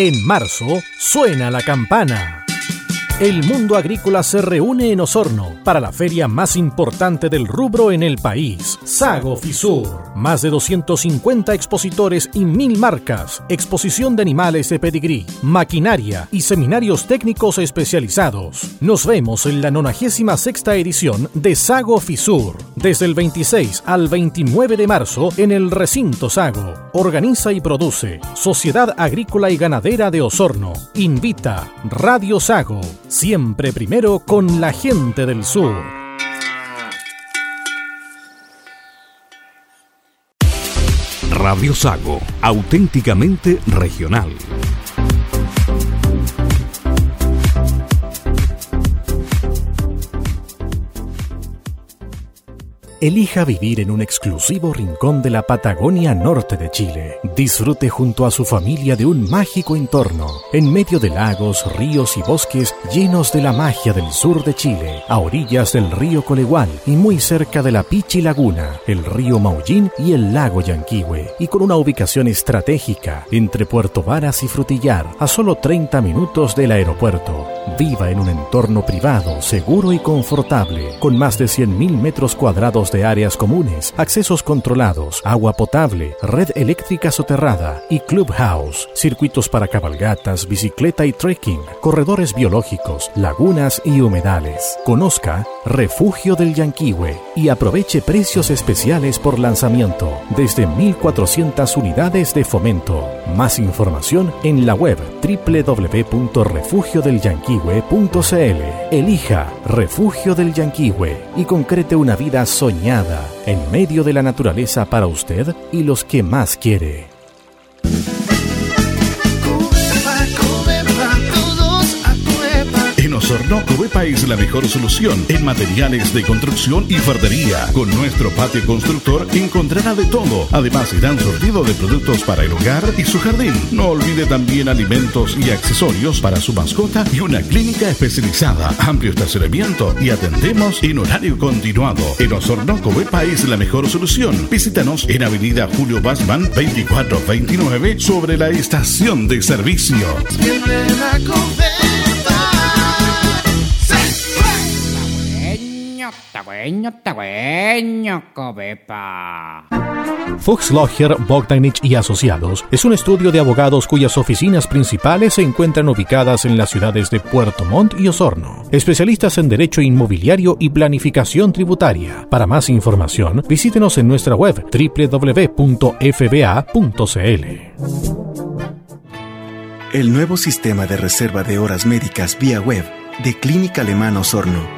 En marzo suena la campana. El mundo agrícola se reúne en Osorno para la feria más importante del rubro en el país, Sago Fisur. Más de 250 expositores y mil marcas, exposición de animales de pedigrí, maquinaria y seminarios técnicos especializados. Nos vemos en la 96 edición de Sago Fisur, desde el 26 al 29 de marzo en el recinto Sago. Organiza y produce Sociedad Agrícola y Ganadera de Osorno. Invita Radio Sago siempre primero con la gente del sur. Radio Sago, auténticamente regional. Elija vivir en un exclusivo rincón de la Patagonia norte de Chile. Disfrute junto a su familia de un mágico entorno, en medio de lagos, ríos y bosques llenos de la magia del sur de Chile, a orillas del río Colegual y muy cerca de la Pichi Laguna, el río Maullín y el lago Yanquihue, y con una ubicación estratégica entre Puerto Varas y Frutillar, a solo 30 minutos del aeropuerto. Viva en un entorno privado, seguro y confortable, con más de 100.000 metros cuadrados de áreas comunes, accesos controlados, agua potable, red eléctrica soterrada y clubhouse, circuitos para cabalgatas, bicicleta y trekking, corredores biológicos, lagunas y humedales. Conozca Refugio del Yanquihue y aproveche precios especiales por lanzamiento desde 1.400 unidades de fomento. Más información en la web www.refugiodelyanquihue.cl. Elija Refugio del Yanquihue y concrete una vida soñada en medio de la naturaleza para usted y los que más quiere. Osorno, Covepa es la mejor solución en materiales de construcción y fardería. Con nuestro patio constructor encontrará de todo. Además, irán sortido de productos para el hogar y su jardín. No olvide también alimentos y accesorios para su mascota y una clínica especializada. Amplio estacionamiento y atendemos en horario continuado. En Osorno, Covepa es la mejor solución. Visítanos en Avenida Julio Basman 2429 sobre la estación de servicio. Fuchs Logger, Bogdanich y Asociados es un estudio de abogados cuyas oficinas principales se encuentran ubicadas en las ciudades de Puerto Montt y Osorno. Especialistas en derecho inmobiliario y planificación tributaria. Para más información, visítenos en nuestra web www.fba.cl. El nuevo sistema de reserva de horas médicas vía web de Clínica Alemana Osorno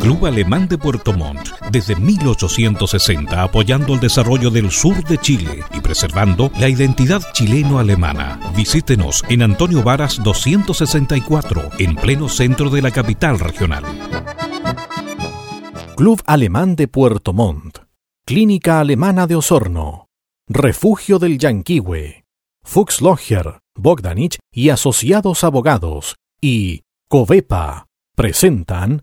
Club Alemán de Puerto Montt, desde 1860 apoyando el desarrollo del sur de Chile y preservando la identidad chileno-alemana. Visítenos en Antonio Varas 264, en pleno centro de la capital regional. Club Alemán de Puerto Montt, Clínica Alemana de Osorno, Refugio del Yanquihue, Fuchs Logger, Bogdanich y Asociados Abogados y Covepa presentan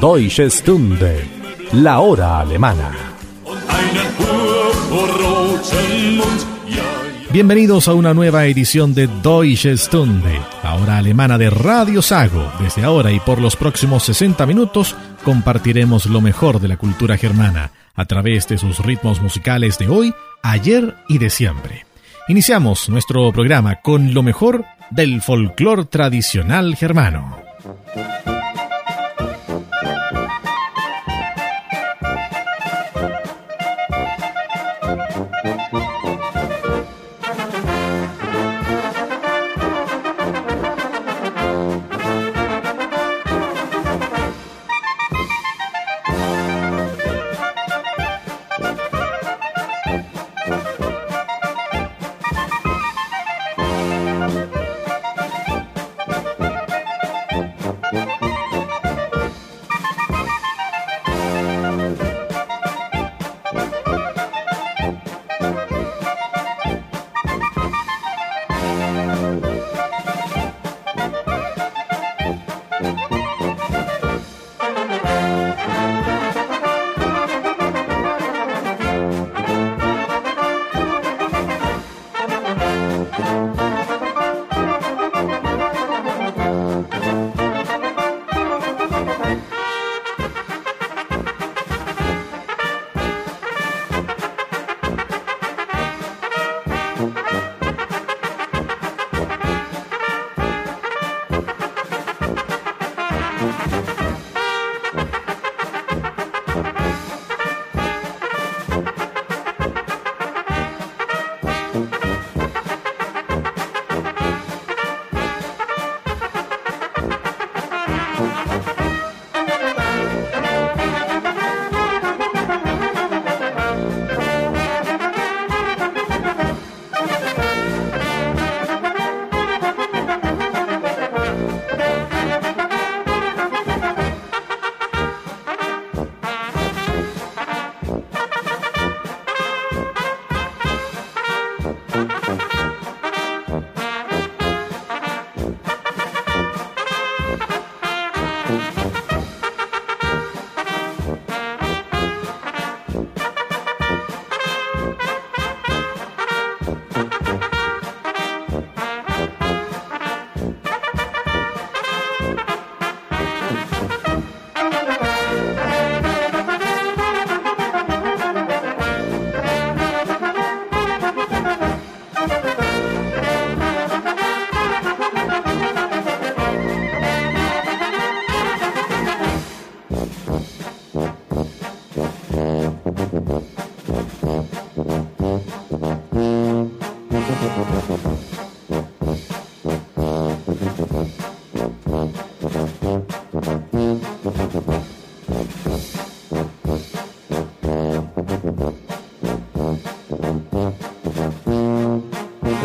Deutsche Stunde, la hora alemana. Bienvenidos a una nueva edición de Deutsche Stunde, la hora alemana de Radio Sago. Desde ahora y por los próximos 60 minutos compartiremos lo mejor de la cultura germana a través de sus ritmos musicales de hoy, ayer y de siempre. Iniciamos nuestro programa con lo mejor del folclore tradicional germano.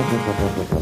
Gracias.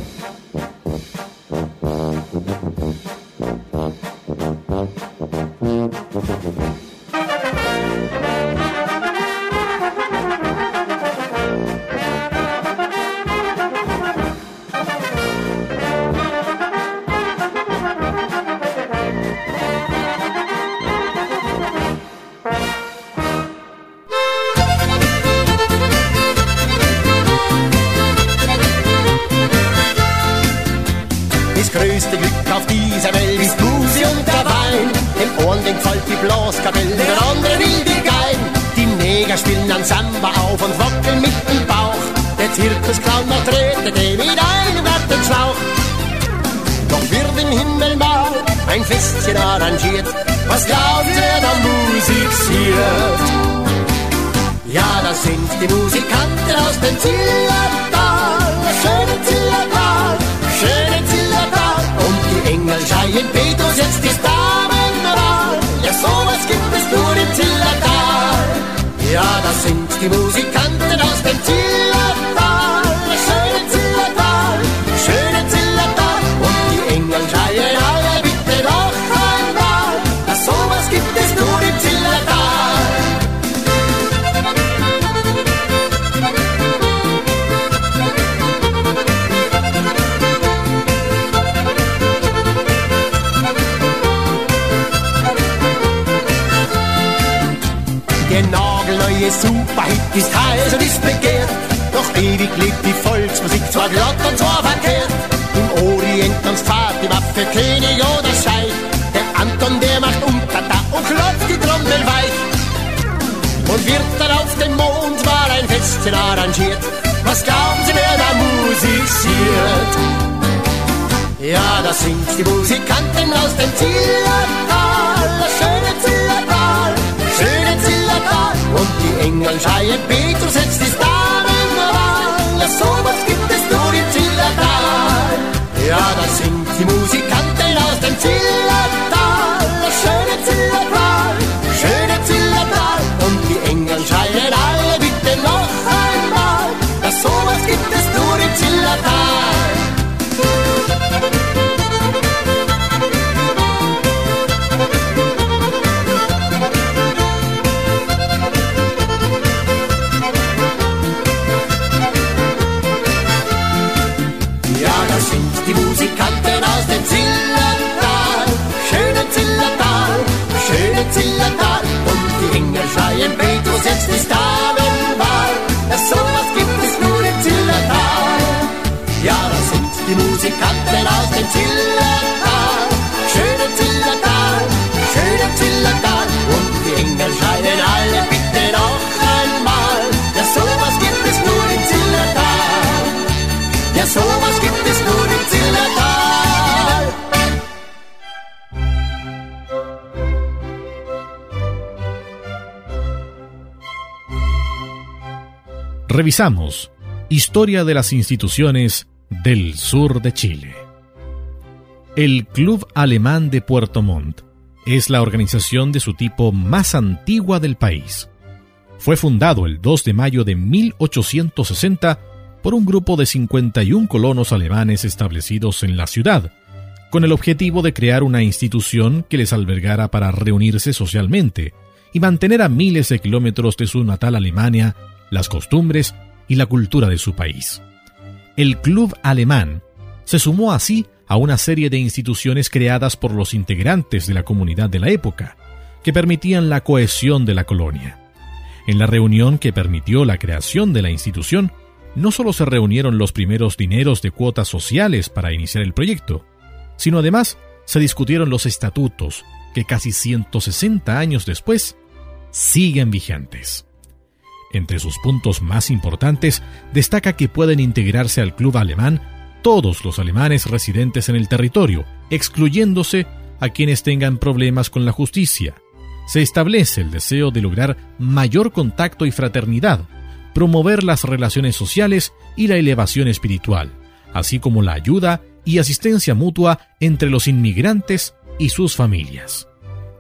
singt die Musikanten aus dem Zillertal, das schöne Zillertal, schöne Zillertal. Und die Engel schreien, Petrus, jetzt ist Abendmahl, so was gibt es nur im Zillertal. Ja, das singt die Musikanten aus dem Zillertal. Zillertal und die Engel schreien Petrus, jetzt ist Damenwahl. So was gibt es nur im Zillertal. Ja, da sind die Musikanten aus dem Zillertal. Schöner Zillertal, schöner Zillertal. Revisamos Historia de las instituciones del sur de Chile. El Club Alemán de Puerto Montt es la organización de su tipo más antigua del país. Fue fundado el 2 de mayo de 1860 por un grupo de 51 colonos alemanes establecidos en la ciudad, con el objetivo de crear una institución que les albergara para reunirse socialmente y mantener a miles de kilómetros de su natal Alemania las costumbres y la cultura de su país. El Club Alemán se sumó así a una serie de instituciones creadas por los integrantes de la comunidad de la época, que permitían la cohesión de la colonia. En la reunión que permitió la creación de la institución, no solo se reunieron los primeros dineros de cuotas sociales para iniciar el proyecto, sino además se discutieron los estatutos que casi 160 años después siguen vigentes. Entre sus puntos más importantes destaca que pueden integrarse al club alemán todos los alemanes residentes en el territorio, excluyéndose a quienes tengan problemas con la justicia. Se establece el deseo de lograr mayor contacto y fraternidad, promover las relaciones sociales y la elevación espiritual, así como la ayuda y asistencia mutua entre los inmigrantes y sus familias.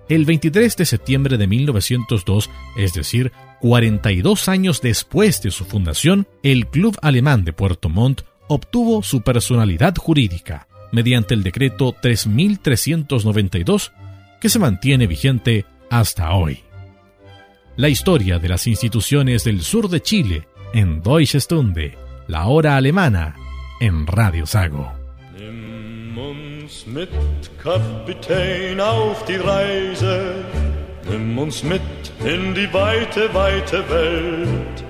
El 23 de septiembre de 1902, es decir, 42 años después de su fundación, el Club Alemán de Puerto Montt obtuvo su personalidad jurídica mediante el decreto 3392 que se mantiene vigente hasta hoy. La historia de las instituciones del sur de Chile en Deutsche Stunde, la hora alemana, en Radio Sago. Nimm uns mit in die weite, weite Welt.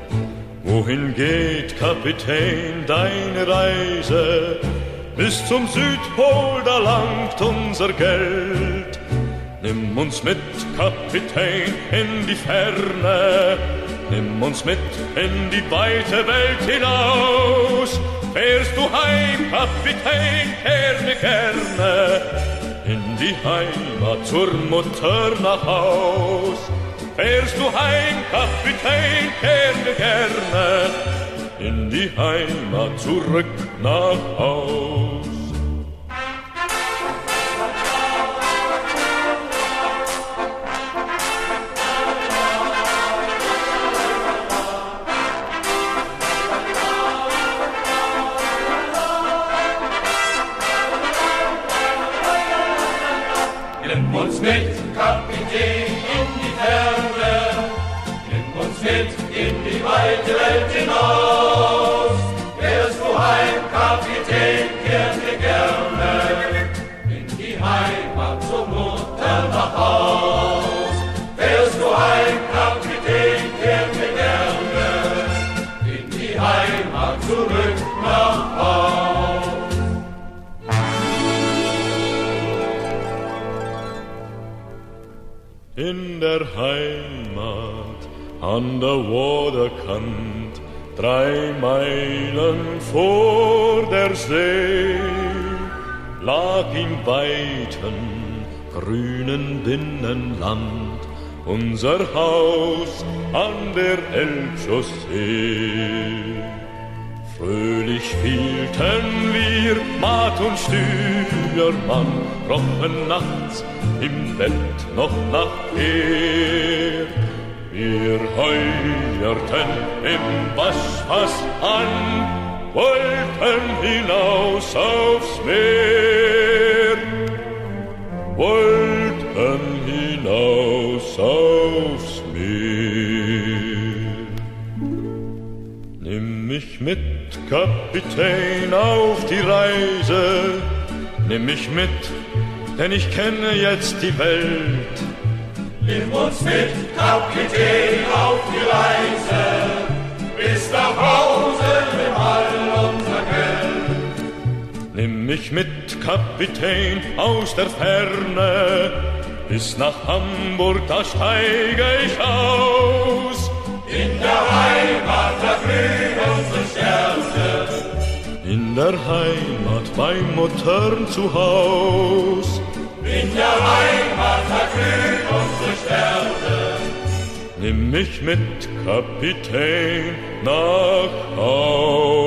Wohin geht, Kapitän, deine Reise? Bis zum Südpol, da langt unser Geld. Nimm uns mit, Kapitän, in die Ferne. Nimm uns mit in die weite Welt hinaus. Fährst du heim, Kapitän, kehr mir gerne in die Heimat zur Mutter nach Haus. Fährst du heim, Kapitän, kehr gerne in die Heimat zurück nach Haus. Im weiten, grünen Binnenland unser Haus an der Elbchaussee. Fröhlich spielten wir Mat und Steuermann, rochen nachts im Bett noch nach Ehr. Wir heuerten im Waschfass an, wollten hinaus aufs Meer, wollten hinaus aufs Meer. Nimm mich mit, Kapitän, auf die Reise, nimm mich mit, denn ich kenne jetzt die Welt Nimm uns mit, Kapitän, auf die mich mit, Kapitän, aus der Ferne, bis nach Hamburg, da steige ich aus. In der Heimat, da glühen unsere Sterne. In der Heimat, bei Muttern zu Haus. In der Heimat, da glühen unsere Sterne. Nimm mich mit Kapitän nach Haus.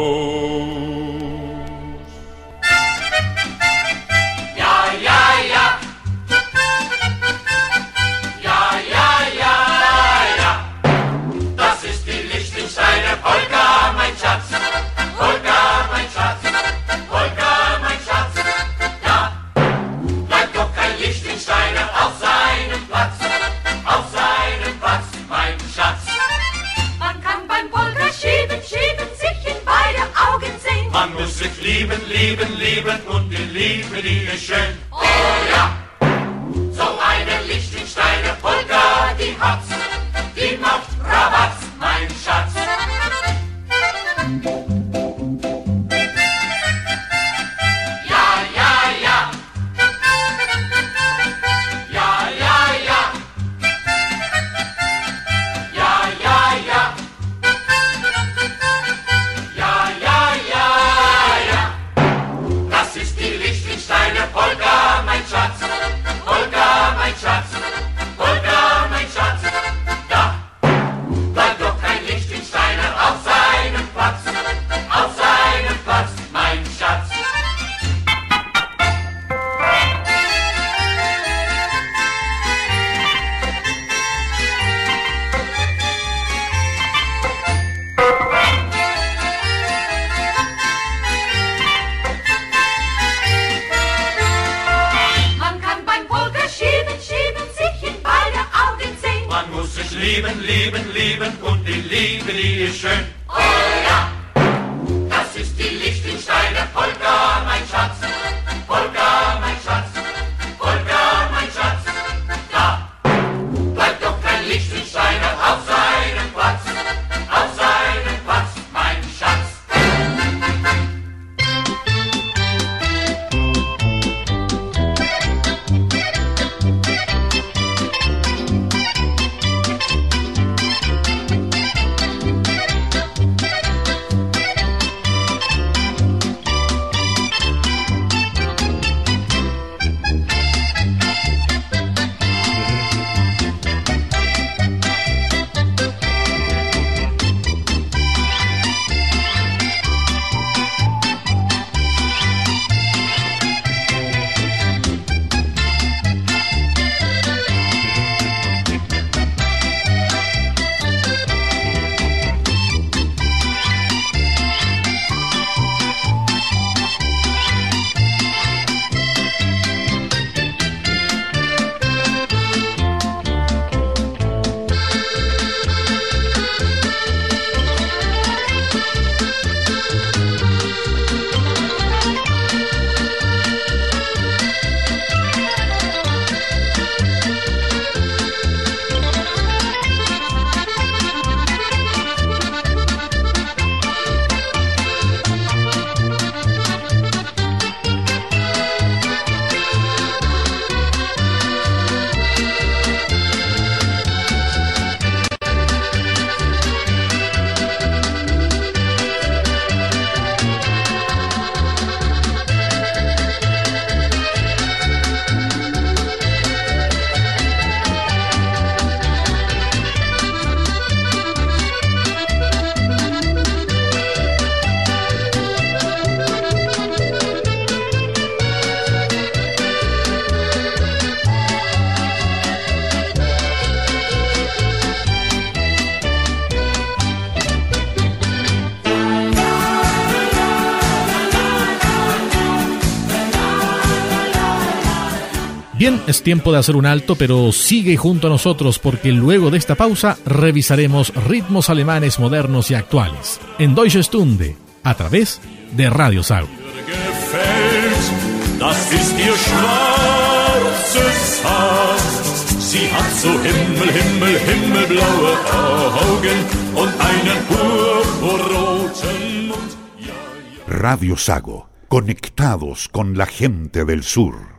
Und die Liebe, die ist schön. Oh ja! Tiempo de hacer un alto, pero sigue junto a nosotros porque luego de esta pausa revisaremos ritmos alemanes modernos y actuales en Deutsche Stunde a través de Radio Sau. Radio Sago, conectados con la gente del sur.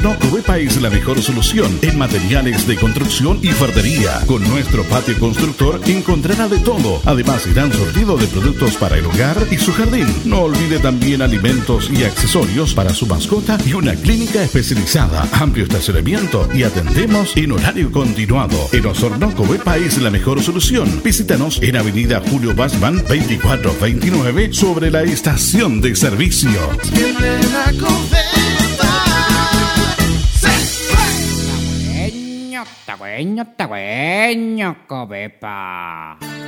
Osorno, Covepa es la mejor solución en materiales de construcción y fardería. Con nuestro patio constructor encontrará de todo. Además, irán sortido de productos para el hogar y su jardín. No olvide también alimentos y accesorios para su mascota y una clínica especializada, amplio estacionamiento y atendemos en horario continuado. En Osorno, Covepa es la mejor solución. Visítanos en Avenida Julio Basman 2429 sobre la estación de servicio.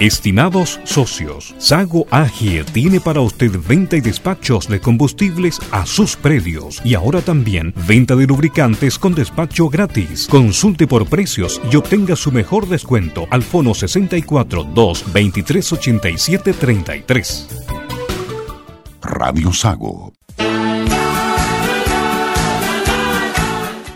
Estimados socios, Sago AG tiene para usted venta y despachos de combustibles a sus predios y ahora también venta de lubricantes con despacho gratis. Consulte por precios y obtenga su mejor descuento al fono 64 2 23 87 33. Radio Sago.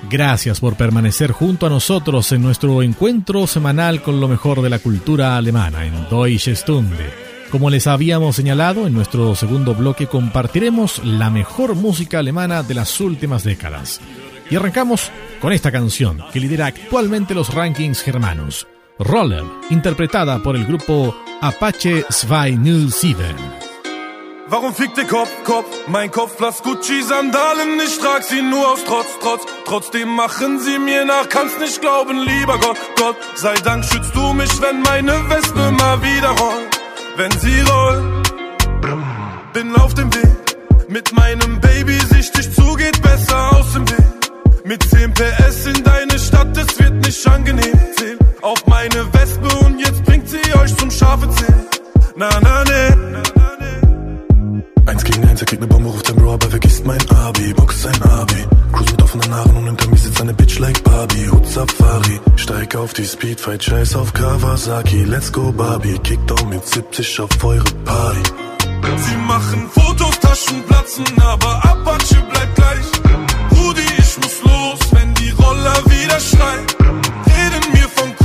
Gracias por permanecer junto a nosotros en nuestro encuentro semanal con lo mejor de la cultura alemana en Deutsche Stunde. Como les habíamos señalado, en nuestro segundo bloque compartiremos la mejor música alemana de las últimas décadas. Y arrancamos con esta canción que lidera actualmente los rankings germanos, Roller, interpretada por el grupo Apache 207. Warum fickt der Kopf, Kopf? Mein Kopf lasst Gucci-Sandalen, ich trag sie nur aus Trotz, Trotz. Trotzdem machen sie mir nach, kannst nicht glauben, lieber Gott, Gott. Sei Dank schützt du mich, wenn meine Wespe mal wieder rollt. Wenn sie rollt, bin auf dem Weg. Mit meinem Baby sichtig zu, geht besser aus dem Weg. Mit 10 PS in deine Stadt, es wird nicht angenehm. Zähl auf meine Wespe und jetzt bringt sie euch zum scharfe Zähl. Na, na, ne. Eins gegen eins, er kriegt ne Bombe, ruft sein Bro, aber vergisst mein Abi, Box sein Abi. Cruise mit offenen Haaren und hinter mir sitzt eine Bitch like Barbie, Hut Safari. Steig auf die Speedfight, scheiß auf Kawasaki, let's go Barbie. Kickdown mit 70 auf eure Party. Sie machen Fotos, Taschen platzen, aber Apache bleibt gleich. Rudi, ich muss los, wenn die Roller wieder schreien. Reden mir von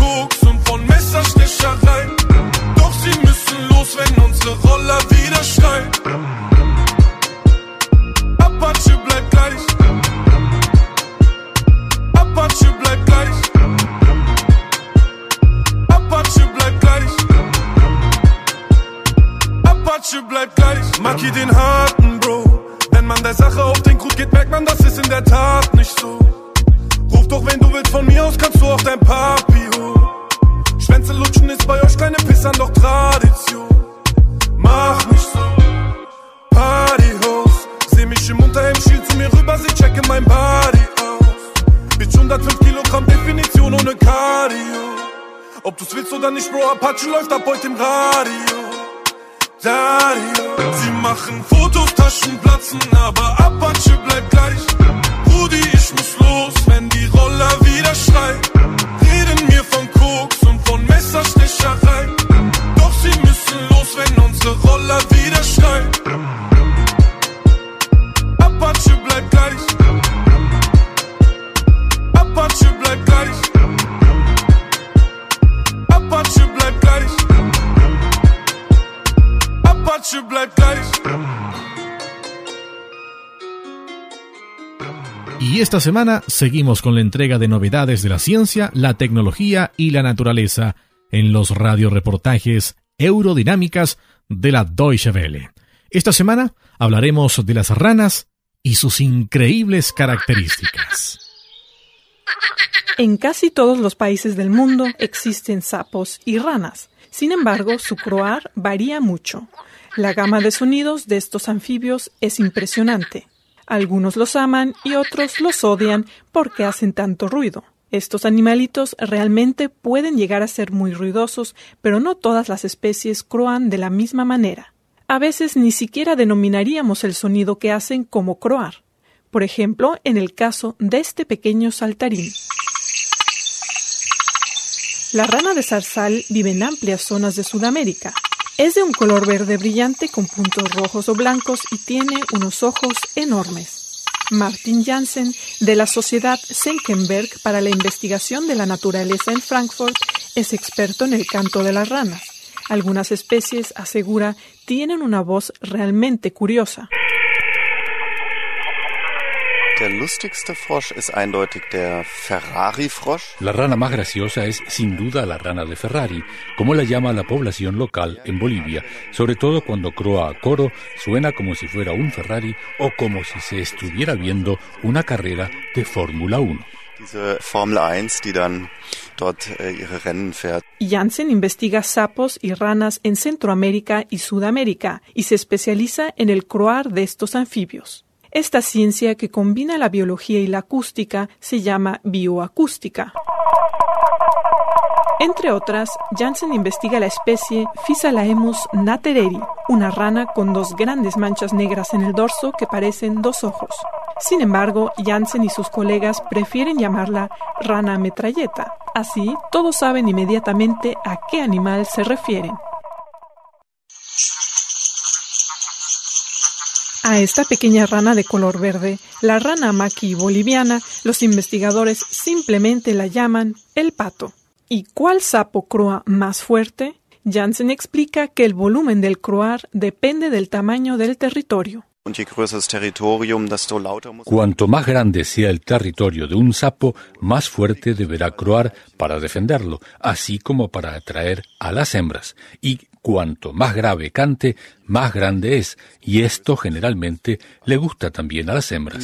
semana seguimos con la entrega de novedades de la ciencia, la tecnología y la naturaleza en los radioreportajes Eurodinámicas de la Deutsche Welle. Esta semana hablaremos de las ranas y sus increíbles características. En casi todos los países del mundo existen sapos y ranas. Sin embargo, su croar varía mucho. La gama de sonidos de estos anfibios es impresionante. Algunos los aman y otros los odian porque hacen tanto ruido. Estos animalitos realmente pueden llegar a ser muy ruidosos, pero no todas las especies croan de la misma manera. A veces ni siquiera denominaríamos el sonido que hacen como croar. Por ejemplo, en el caso de este pequeño saltarín. La rana de zarzal vive en amplias zonas de Sudamérica. Es de un color verde brillante con puntos rojos o blancos y tiene unos ojos enormes. Martin Janssen, de la Sociedad Senckenberg para la Investigación de la Naturaleza en Frankfurt, es experto en el canto de las ranas. Algunas especies, asegura, tienen una voz realmente curiosa. La rana más graciosa es sin duda la rana de Ferrari, como la llama la población local en Bolivia, sobre todo cuando croa a coro, suena como si fuera un Ferrari o como si se estuviera viendo una carrera de Fórmula 1. Janssen investiga sapos y ranas en Centroamérica y Sudamérica y se especializa en el croar de estos anfibios. Esta ciencia que combina la biología y la acústica se llama bioacústica. Entre otras, Janssen investiga la especie Physaelaemus natereri, una rana con dos grandes manchas negras en el dorso que parecen dos ojos. Sin embargo, Janssen y sus colegas prefieren llamarla rana metralleta. Así, todos saben inmediatamente a qué animal se refieren. A esta pequeña rana de color verde, la rana maqui boliviana, los investigadores simplemente la llaman el pato. ¿Y cuál sapo croa más fuerte? Janssen explica que el volumen del croar depende del tamaño del territorio. Cuanto más grande sea el territorio de un sapo, más fuerte deberá croar para defenderlo, así como para atraer a las hembras. Y cuanto más grave cante, más grande es, y esto generalmente le gusta también a las hembras.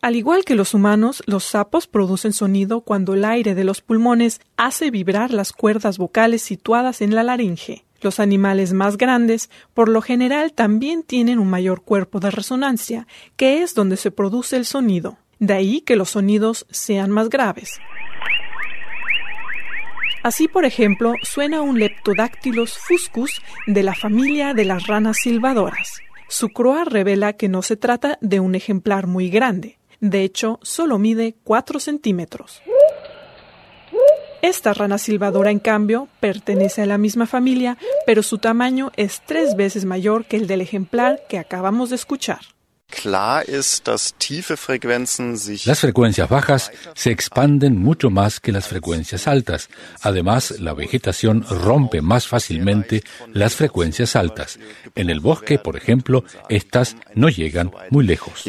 Al igual que los humanos, los sapos producen sonido cuando el aire de los pulmones hace vibrar las cuerdas vocales situadas en la laringe. Los animales más grandes, por lo general, también tienen un mayor cuerpo de resonancia, que es donde se produce el sonido. De ahí que los sonidos sean más graves. Así, por ejemplo, suena un Leptodactylus fuscus de la familia de las ranas silbadoras. Su croa revela que no se trata de un ejemplar muy grande. De hecho, solo mide 4 centímetros. Esta rana silbadora, en cambio, pertenece a la misma familia, pero su tamaño es tres veces mayor que el del ejemplar que acabamos de escuchar. Las frecuencias bajas se expanden mucho más que las frecuencias altas. Además, la vegetación rompe más fácilmente las frecuencias altas. En el bosque, por ejemplo, estas no llegan muy lejos.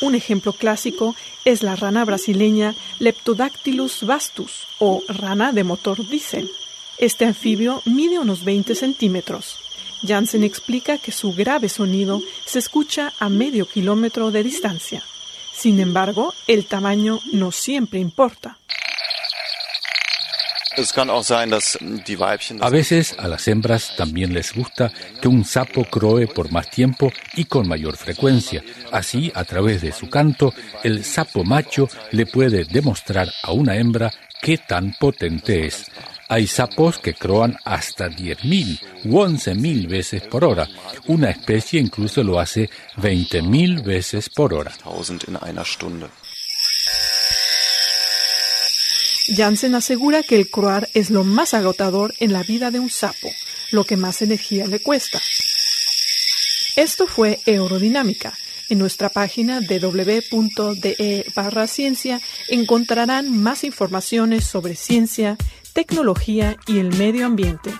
Un ejemplo clásico es la rana brasileña Leptodactylus vastus o rana de motor diésel. Este anfibio mide unos 20 centímetros. Jansen explica que su grave sonido se escucha a medio kilómetro de distancia. Sin embargo, el tamaño no siempre importa. A veces a las hembras también les gusta que un sapo croe por más tiempo y con mayor frecuencia. Así, a través de su canto, el sapo macho le puede demostrar a una hembra qué tan potente es. Hay sapos que croan hasta 10.000 u 11.000 veces por hora. Una especie incluso lo hace 20.000 veces por hora. Jansen asegura que el croar es lo más agotador en la vida de un sapo, lo que más energía le cuesta. Esto fue Aerodinámica. En nuestra página www.de barra ciencia encontrarán más informaciones sobre ciencia, tecnología y el medio ambiente.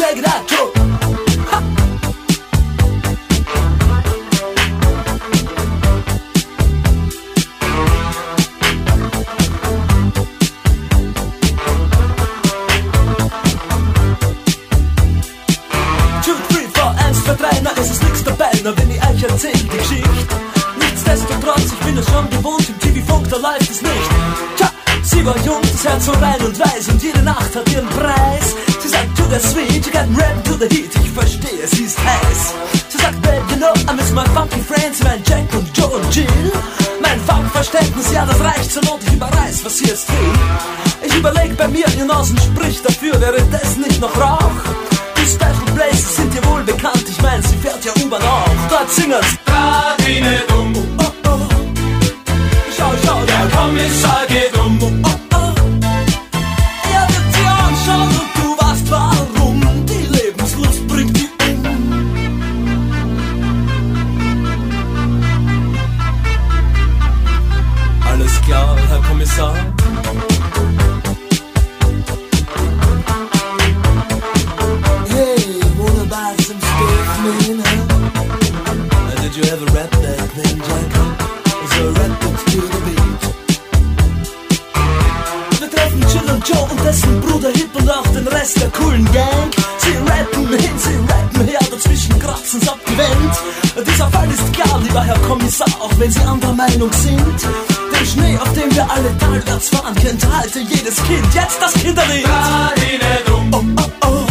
check it out, yo. Nein, es ist nichts dabei, na wenn ich euch erzähl die Geschichte. Nichtsdestotrotz, ich bin es schon gewohnt, im TV-Funk, da läuft es nicht. Tja, sie war jung, das Herz so rein und weiß und jede Nacht hat ihren Preis that sweet, got ready to the heat, ich verstehe, sie ist heiß. Sie sagt, babe, you know, I miss my fucking friends, mein Jack und Joe und Jill. Mein Funkverständnis, ja, das reicht zur Not, ich überreiß, was hier ist will. Ich überleg bei mir, ihr Nasen spricht dafür, wäre das nicht noch Rauch? Die Special Places sind ihr wohl bekannt, ich mein, sie fährt ja U-Bahn auch. Dort singen's. Da, um. Oh, oh. Schau, schau, der Kommissar geht. song. Hey, wanna buy some stuff, man, huh? Did you ever rap that thing, Jacko? Is there a rap that's to the beat? Wir treffen Chill und Joe und dessen Bruder Gang. Sie rappen hin, sie rappen her, dazwischen kratzen's abgewendet. Dieser Fall ist klar, lieber Herr Kommissar, auch wenn Sie anderer Meinung sind. Den Schnee, auf dem wir alle talwärts fahren, kennt halte jedes Kind. Jetzt das Kinderlied. Oh, oh, oh.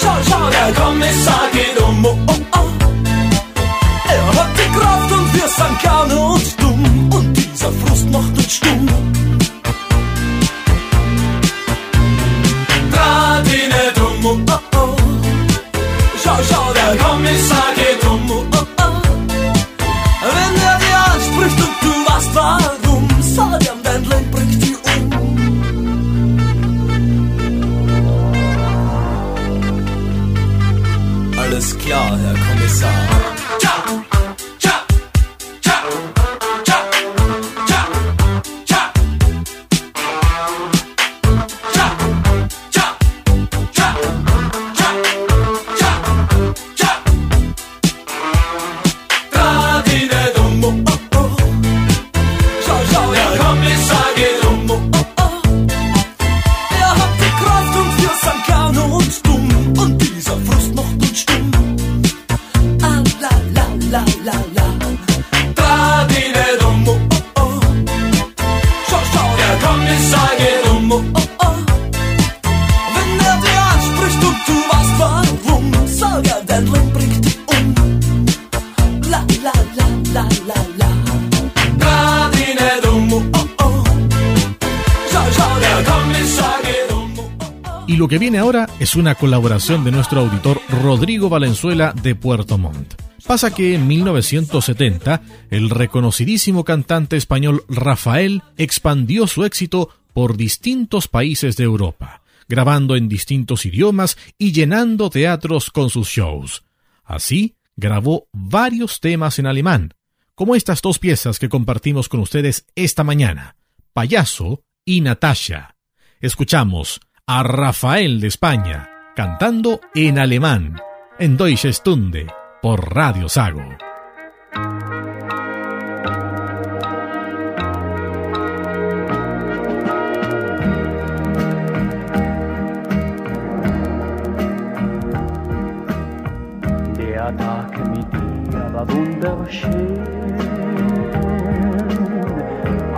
Schau, schau, der Kommissar geht um. Oh, oh, oh. Er hat die Kraft und wir sind gerne und dumm. Und dieser Frust macht uns stumm. Lo que viene ahora es una colaboración de nuestro auditor Rodrigo Valenzuela de Puerto Montt. Pasa que en 1970 el reconocidísimo cantante español Rafael expandió su éxito por distintos países de Europa, grabando en distintos idiomas y llenando teatros con sus shows. Así, grabó varios temas en alemán, como estas dos piezas que compartimos con ustedes esta mañana, Payaso y Natasha. Escuchamos a Rafael de España cantando en alemán, en Deutsche Stunde, por Radio Sago.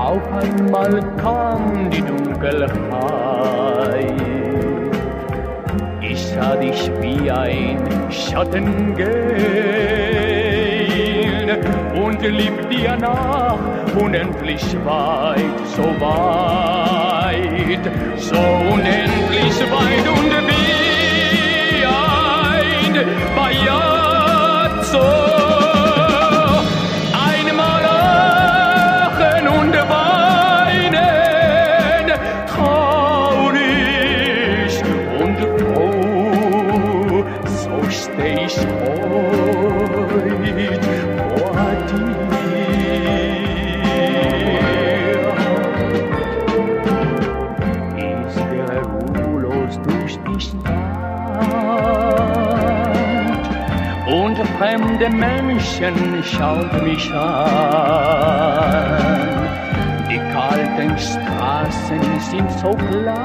Auf einmal kam die Dunkelheit. Ich sah dich wie ein Schatten gehen und lieb dir nach unendlich weit, so weit, so unendlich weit und wie ein Bajazzo. Fremde Menschen schauen mich an. Die kalten Straßen sind so glatt.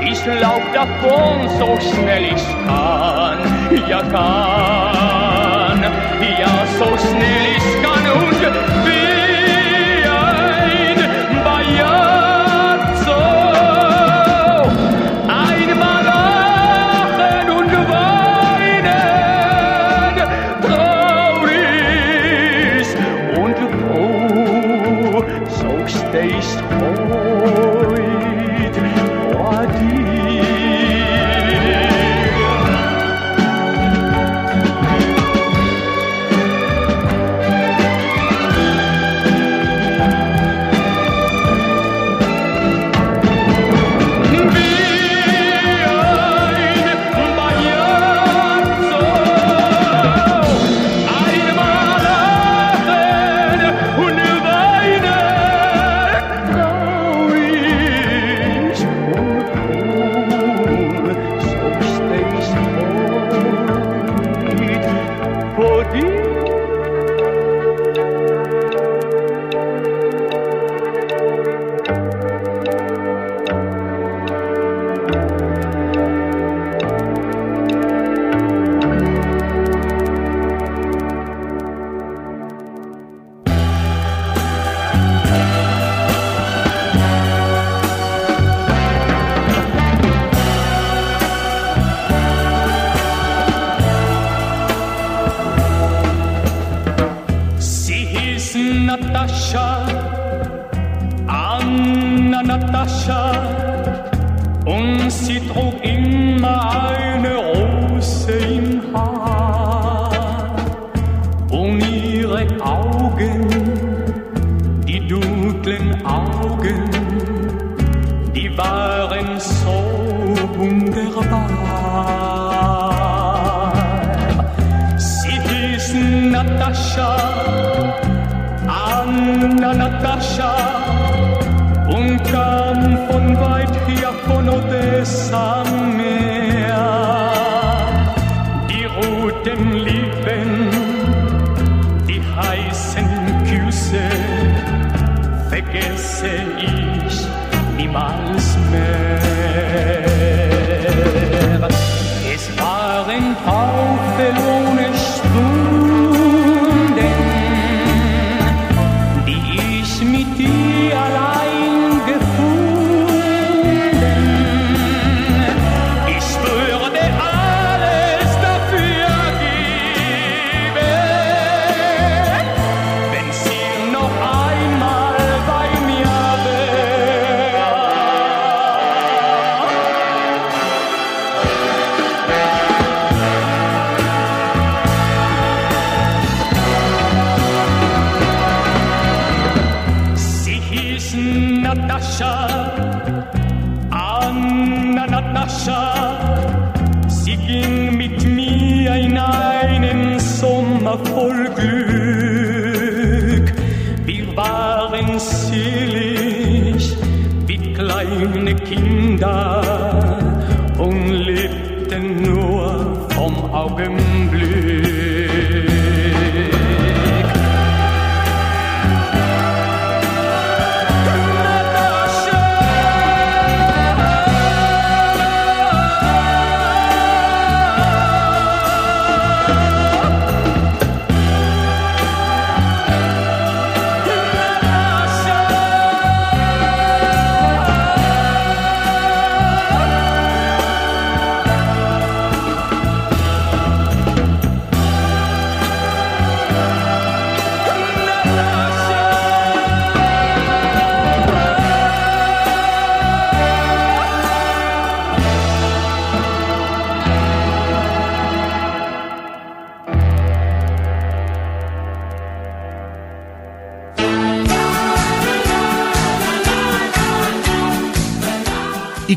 Ich lauf davon so schnell ich kann. Ja, kann. Hieß Natascha, Anna Natascha, und kam von weit her von Odessa Meer. Die roten Lippen, die heißen Küsse, vergesse ich niemals mehr. Es waren taufellone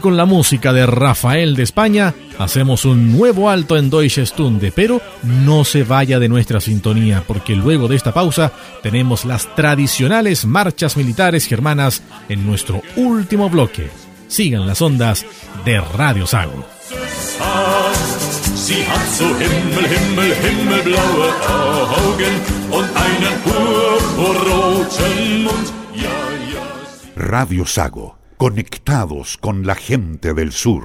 con la música de Rafael de España, hacemos un nuevo alto en Deutsche Stunde, pero no se vaya de nuestra sintonía, porque luego de esta pausa tenemos las tradicionales marchas militares germanas en nuestro último bloque. Sigan las ondas de Radio Sago. Sie hat so Himmel, Himmel, himmelblaue Augen und einen purpurroten Mund. Ja, ja. Radio Sago, conectados con la gente del sur.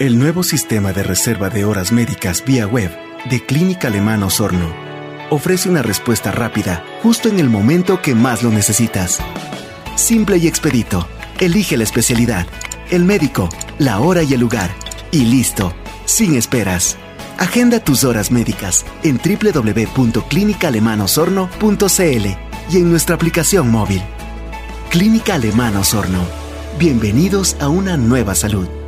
El nuevo sistema de reserva de horas médicas vía web de Clínica Alemana Osorno ofrece una respuesta rápida justo en el momento que más lo necesitas. Simple y expedito. Elige la especialidad, el médico, la hora y el lugar. Y listo, sin esperas. Agenda tus horas médicas en www.clínicaalemanosorno.cl y en nuestra aplicación móvil. Clínica Alemana Osorno. Bienvenidos a una nueva salud.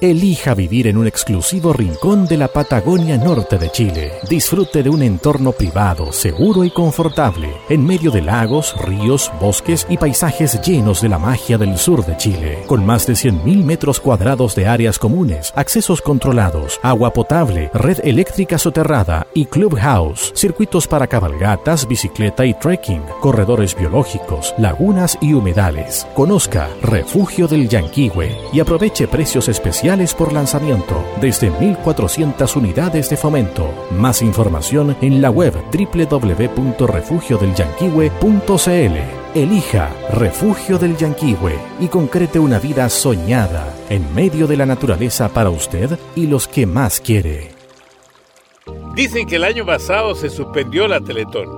Elija vivir en un exclusivo rincón de la Patagonia Norte de Chile. Disfrute de un entorno privado, seguro y confortable, en medio de lagos, ríos, bosques y paisajes llenos de la magia del sur de Chile. Con más de 100.000 metros cuadrados de áreas comunes, accesos controlados, agua potable, red eléctrica soterrada y clubhouse, circuitos para cabalgatas, bicicleta y trekking, corredores biológicos, lagunas y humedales. Conozca Refugio del Yanquihue y aproveche precios especiales por lanzamiento desde 1.400 unidades de fomento. Más información en la web www.refugiodelyanquihue.cl. Elija Refugio del Yanquihue y concrete una vida soñada en medio de la naturaleza para usted y los que más quiere. Dicen que el año pasado se suspendió la Teletón.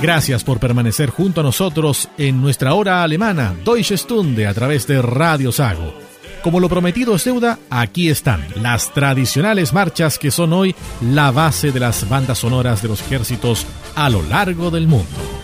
Gracias por permanecer junto a nosotros en nuestra hora alemana Deutsche Stunde a través de Radio Sago. Como lo prometido es deuda, aquí están las tradicionales marchas que son hoy la base de las bandas sonoras de los ejércitos a lo largo del mundo.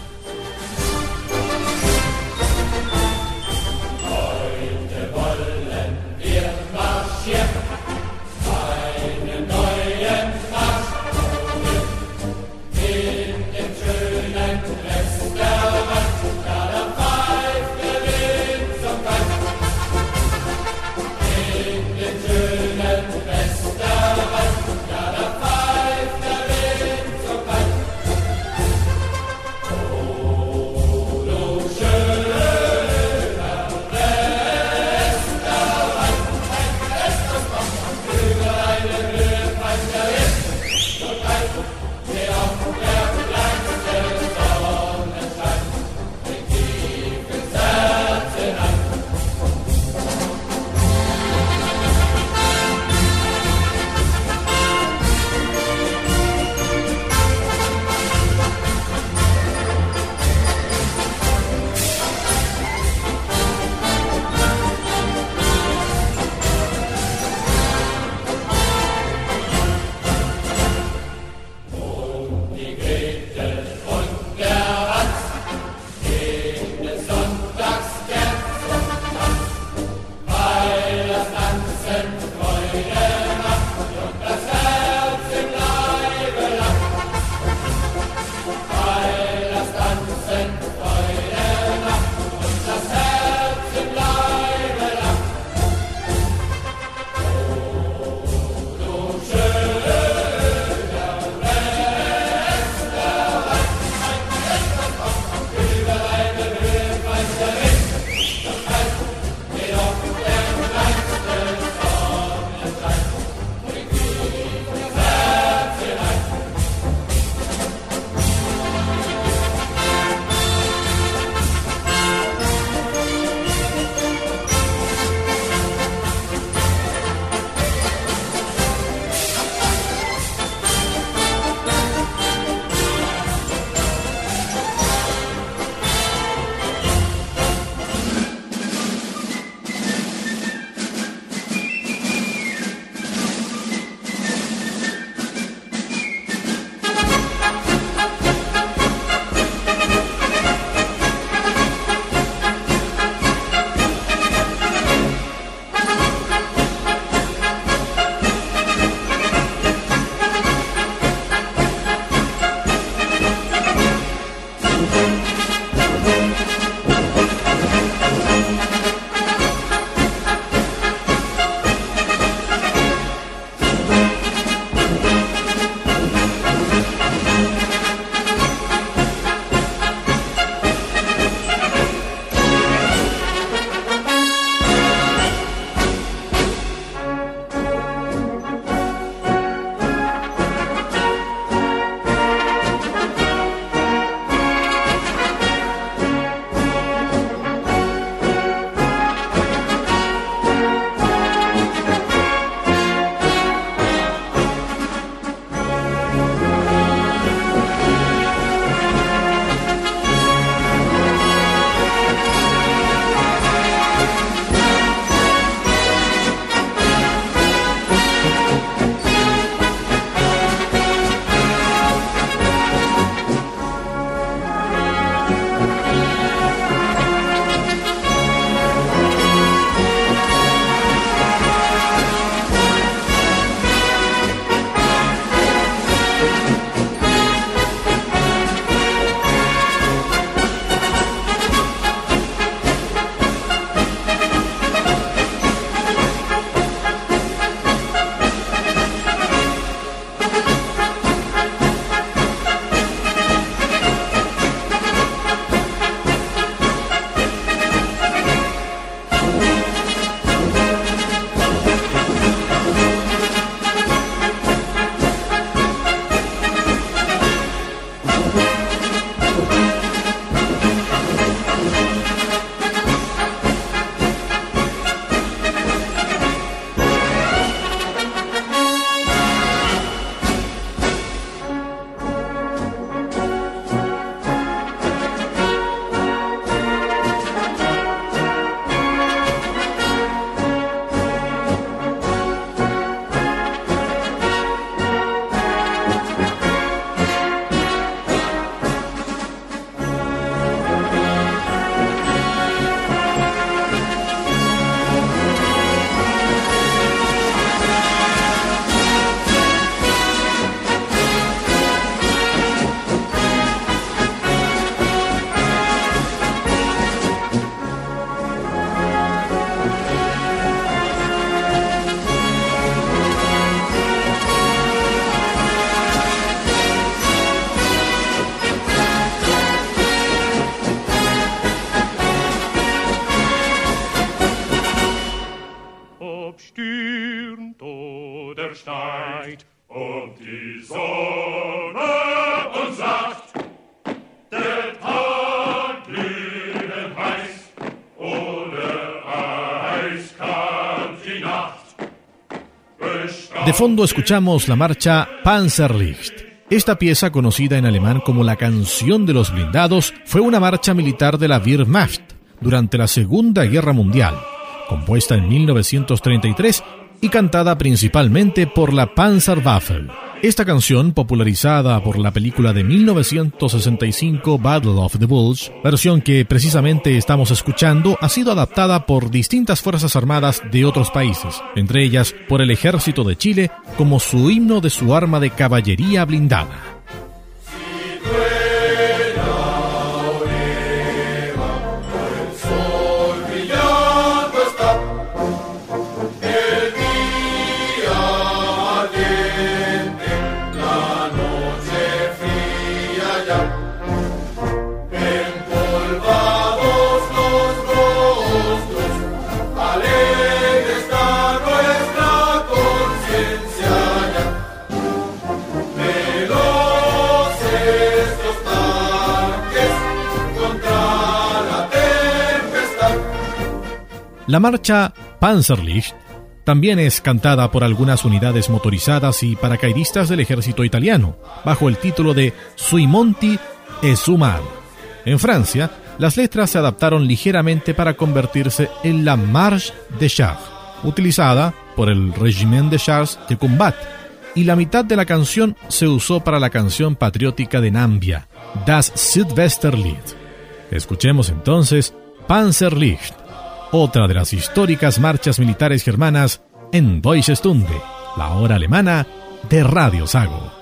Fondo escuchamos la marcha Panzerlicht. Esta pieza, conocida en alemán como la Canción de los Blindados, fue una marcha militar de la Wehrmacht durante la Segunda Guerra Mundial, compuesta en 1933 y cantada principalmente por la Panzerwaffe. Esta canción, popularizada por la película de 1965 Battle of the Bulge, versión que precisamente estamos escuchando, ha sido adaptada por distintas fuerzas armadas de otros países, entre ellas por el ejército de Chile como su himno de su arma de caballería blindada. La marcha Panzerlicht también es cantada por algunas unidades motorizadas y paracaidistas del ejército italiano, bajo el título de Sui monti e su mar. En Francia, las letras se adaptaron ligeramente para convertirse en la Marche de Chars, utilizada por el Regiment de Chars de Combat, y la mitad de la canción se usó para la canción patriótica de Nambia, Das Südwesterlied. Escuchemos entonces Panzerlicht otra de las históricas marchas militares germanas en Deutsche Stunde, la hora alemana de Radio Sago.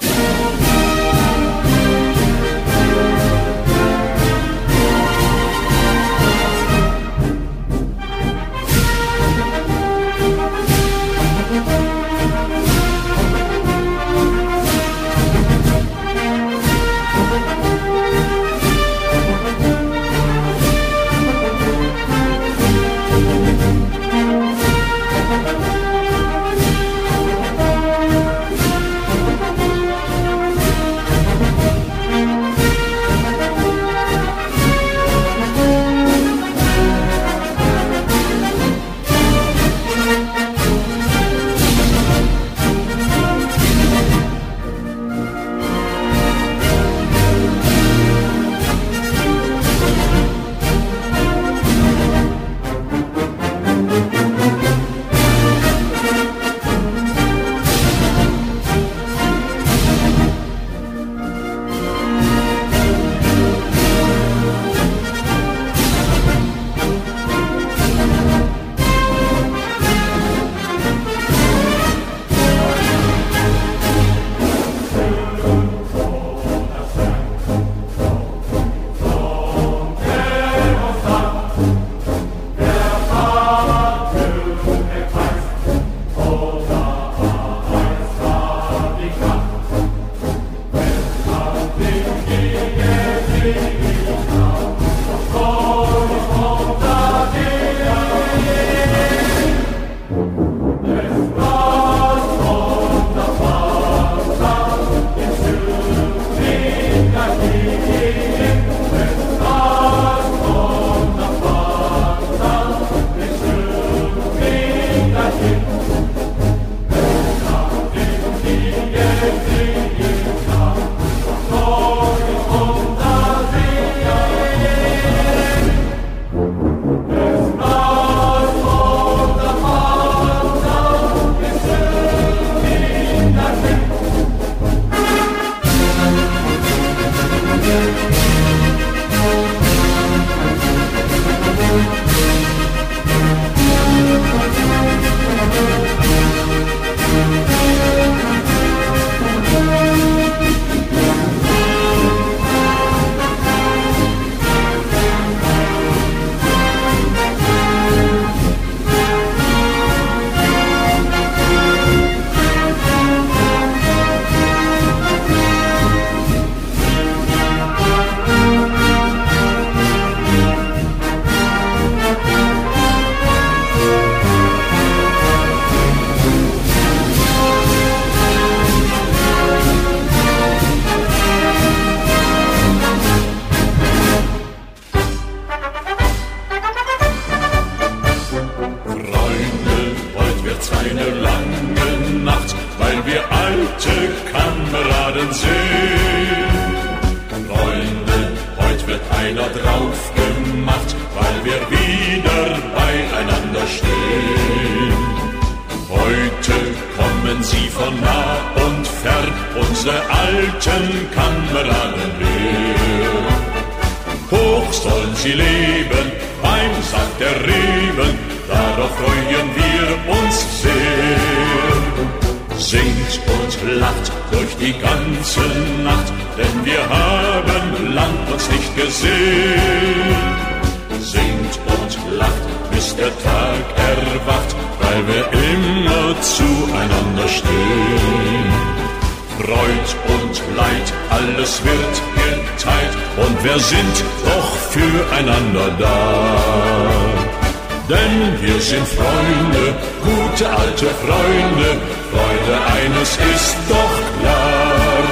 Sind Freunde, gute alte Freunde, Freunde eines ist doch klar.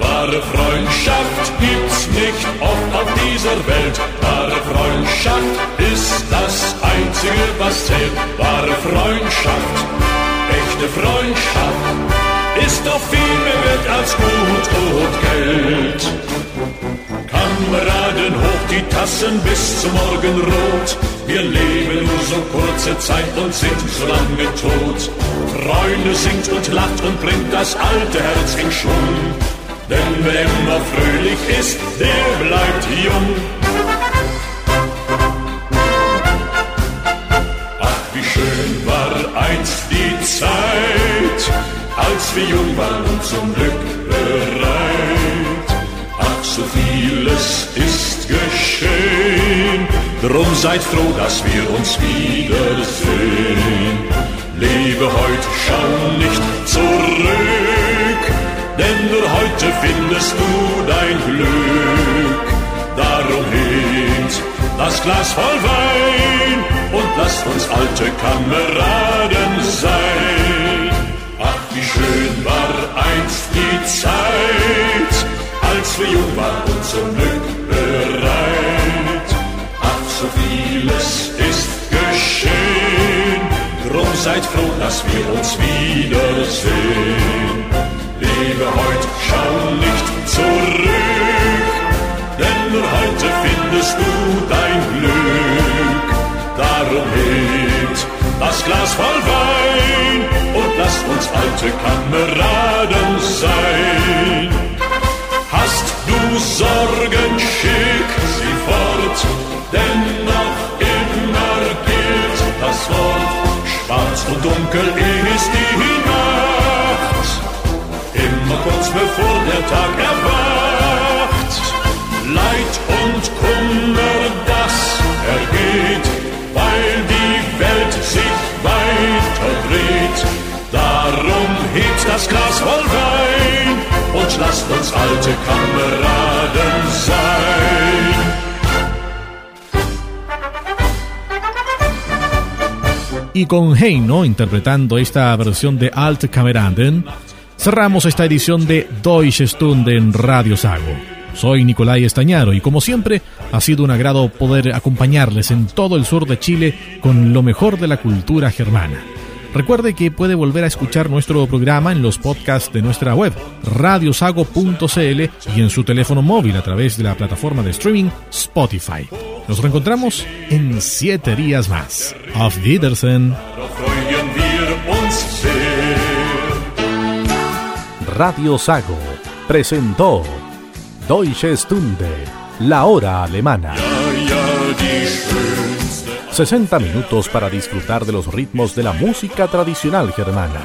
Wahre Freundschaft gibt's nicht oft auf dieser Welt. Wahre Freundschaft ist das Einzige, was zählt. Wahre Freundschaft, echte Freundschaft ist doch viel mehr wert als Gut und Geld. Kameraden, hoch die Tassen bis zum Morgenrot. Wir leben nur so kurze Zeit und sind so lange tot. Freunde singt und lacht und bringt das alte Herz in Schwung. Denn wer immer fröhlich ist, der bleibt jung. Ach, wie schön war einst die Zeit, als wir jung waren und zum Glück bereit. Ach, so vieles ist drum seid froh, dass wir uns wiedersehen. Lebe heute, schau nicht zurück, denn nur heute findest du dein Glück. Darum hebt das Glas voll Wein und lasst uns alte Kameraden sein. Ach, wie schön war einst die Zeit, als wir jung waren und zum Glück bereit. So vieles ist geschehen, drum seid froh, dass wir uns wiedersehen. Lebe heut, schau nicht zurück, denn nur heute findest du dein Glück. Darum hebt das Glas voll Wein und lasst uns alte Kameraden sein. Hast du Sorgen, schick sie fort, denn dunkel ist die Nacht, immer kurz bevor der Tag erwacht. Leid und Kummer, das ergeht, weil die Welt sich weiter dreht. Darum hebt das Glas voll Wein und lasst uns alte Kameraden sein. Y con Heino interpretando esta versión de Alt Kameraden, cerramos esta edición de Deutsche Stunde en Radio Sago. Soy Nicolai Estañaro y como siempre ha sido un agrado poder acompañarles en todo el sur de Chile con lo mejor de la cultura germana. Recuerde que puede volver a escuchar nuestro programa en los podcasts de nuestra web, radiosago.cl y en su teléfono móvil a través de la plataforma de streaming Spotify. Nos reencontramos en siete días más. Auf Wiedersehen. Radio Sago presentó Deutsche Stunde, la hora alemana. Ja, ja, die schönste 60 minutos para disfrutar de los ritmos de la música tradicional germana,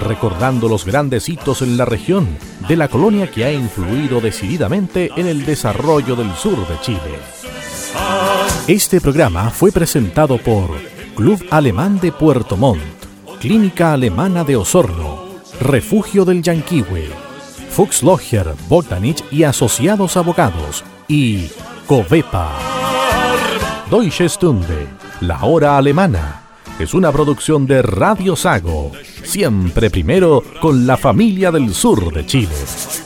recordando los grandes hitos en la región de la colonia que ha influido decididamente en el desarrollo del sur de Chile. Este programa fue presentado por Club Alemán de Puerto Montt, Clínica Alemana de Osorno, Refugio del Yanquihue, Fuchs Logger, Botanich y Asociados Abogados y Covepa. Deutsche Stunde, la hora alemana, es una producción de Radio Sago, siempre primero con la familia del sur de Chile.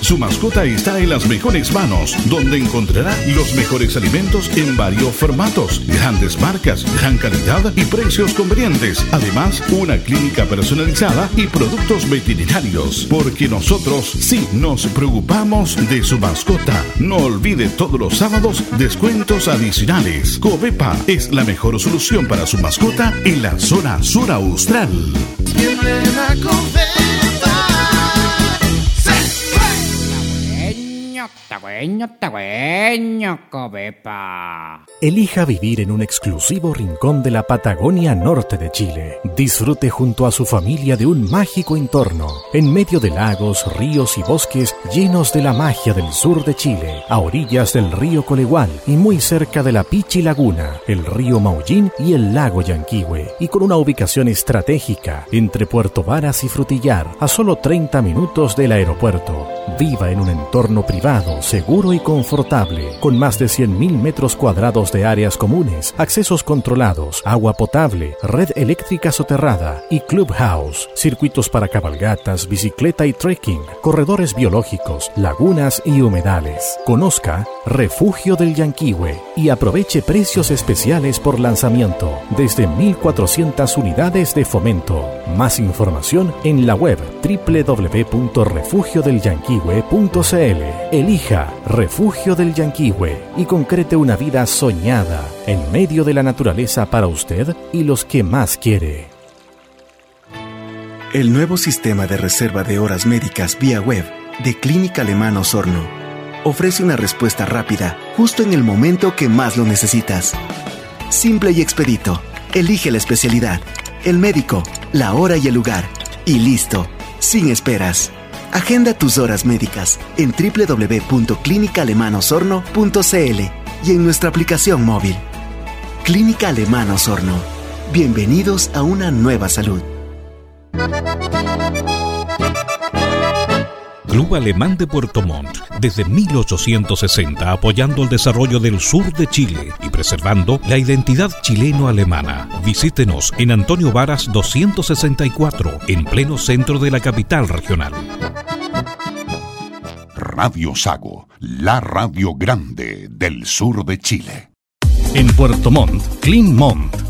Su mascota está en las mejores manos, donde encontrará los mejores alimentos en varios formatos, grandes marcas, gran calidad y precios convenientes. Además, una clínica personalizada y productos veterinarios, porque nosotros sí nos preocupamos de su mascota. No olvide todos los sábados descuentos adicionales. Covepa es la mejor solución para su mascota en la zona sur austral. Elija vivir en un exclusivo rincón de la Patagonia norte de Chile. Disfrute junto a su familia de un mágico entorno, en medio de lagos, ríos y bosques llenos de la magia del sur de Chile, a orillas del río Colegual y muy cerca de la Pichi Laguna, el río Maullín y el lago Yanquihue, y con una ubicación estratégica entre Puerto Varas y Frutillar, a solo 30 minutos del aeropuerto. Viva en un entorno privado, seguro y confortable, con más de 100.000 metros cuadrados de áreas comunes, accesos controlados, agua potable, red eléctrica soterrada y clubhouse, circuitos para cabalgatas, bicicleta y trekking, corredores biológicos, lagunas y humedales. Conozca Refugio del Yanquihue y aproveche precios especiales por lanzamiento, desde 1.400 unidades de fomento. Más información en la web www.refugiodelyanquihue.cl. Elija Refugio del Yanquihue y concrete una vida soñada en medio de la naturaleza para usted y los que más quiere. El nuevo sistema de reserva de horas médicas vía web de Clínica Alemana Osorno ofrece una respuesta rápida justo en el momento que más lo necesitas. Simple y expedito. Elige la especialidad, el médico, la hora y el lugar. Y listo, sin esperas. Agenda tus horas médicas en www.clinicalemanosorno.cl y en nuestra aplicación móvil. Clínica Alemana Osorno. Bienvenidos a una nueva salud. Club Alemán de Puerto Montt, desde 1860 apoyando el desarrollo del sur de Chile y preservando la identidad chileno-alemana. Visítenos en Antonio Varas 264, en pleno centro de la capital regional. Radio Sago, la radio grande del sur de Chile. En Puerto Montt, Clean Montt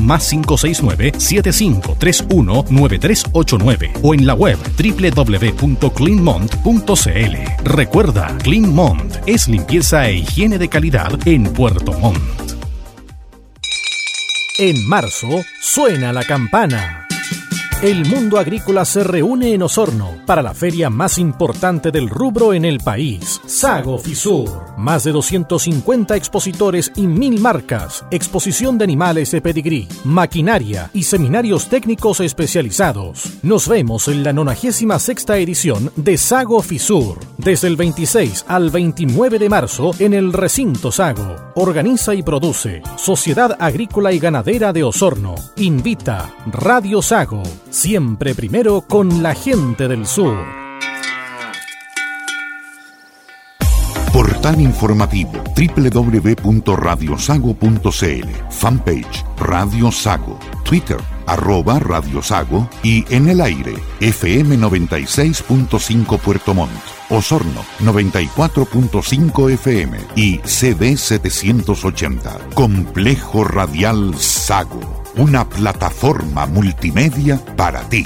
más 569-7531-9389 o en la web www.cleanmont.cl. Recuerda, Clean Mont es limpieza e higiene de calidad en Puerto Montt. En marzo suena la campana. El mundo agrícola se reúne en Osorno para la feria más importante del rubro en el país, Sago Fisur. Más de 250 expositores y mil marcas, exposición de animales de pedigrí, maquinaria y seminarios técnicos especializados. Nos vemos en la 96 edición de Sago Fisur, desde el 26 al 29 de marzo en el recinto Sago. Organiza y produce Sociedad Agrícola y Ganadera de Osorno. Invita Radio Sago siempre primero con la gente del sur. Portal informativo www.radiosago.cl Fanpage Radio Sago. Twitter arroba Radio Sago. Y en el aire FM 96.5 Puerto Montt. Osorno 94.5 FM y CD 780 Complejo Radial Sago una plataforma multimedia para ti.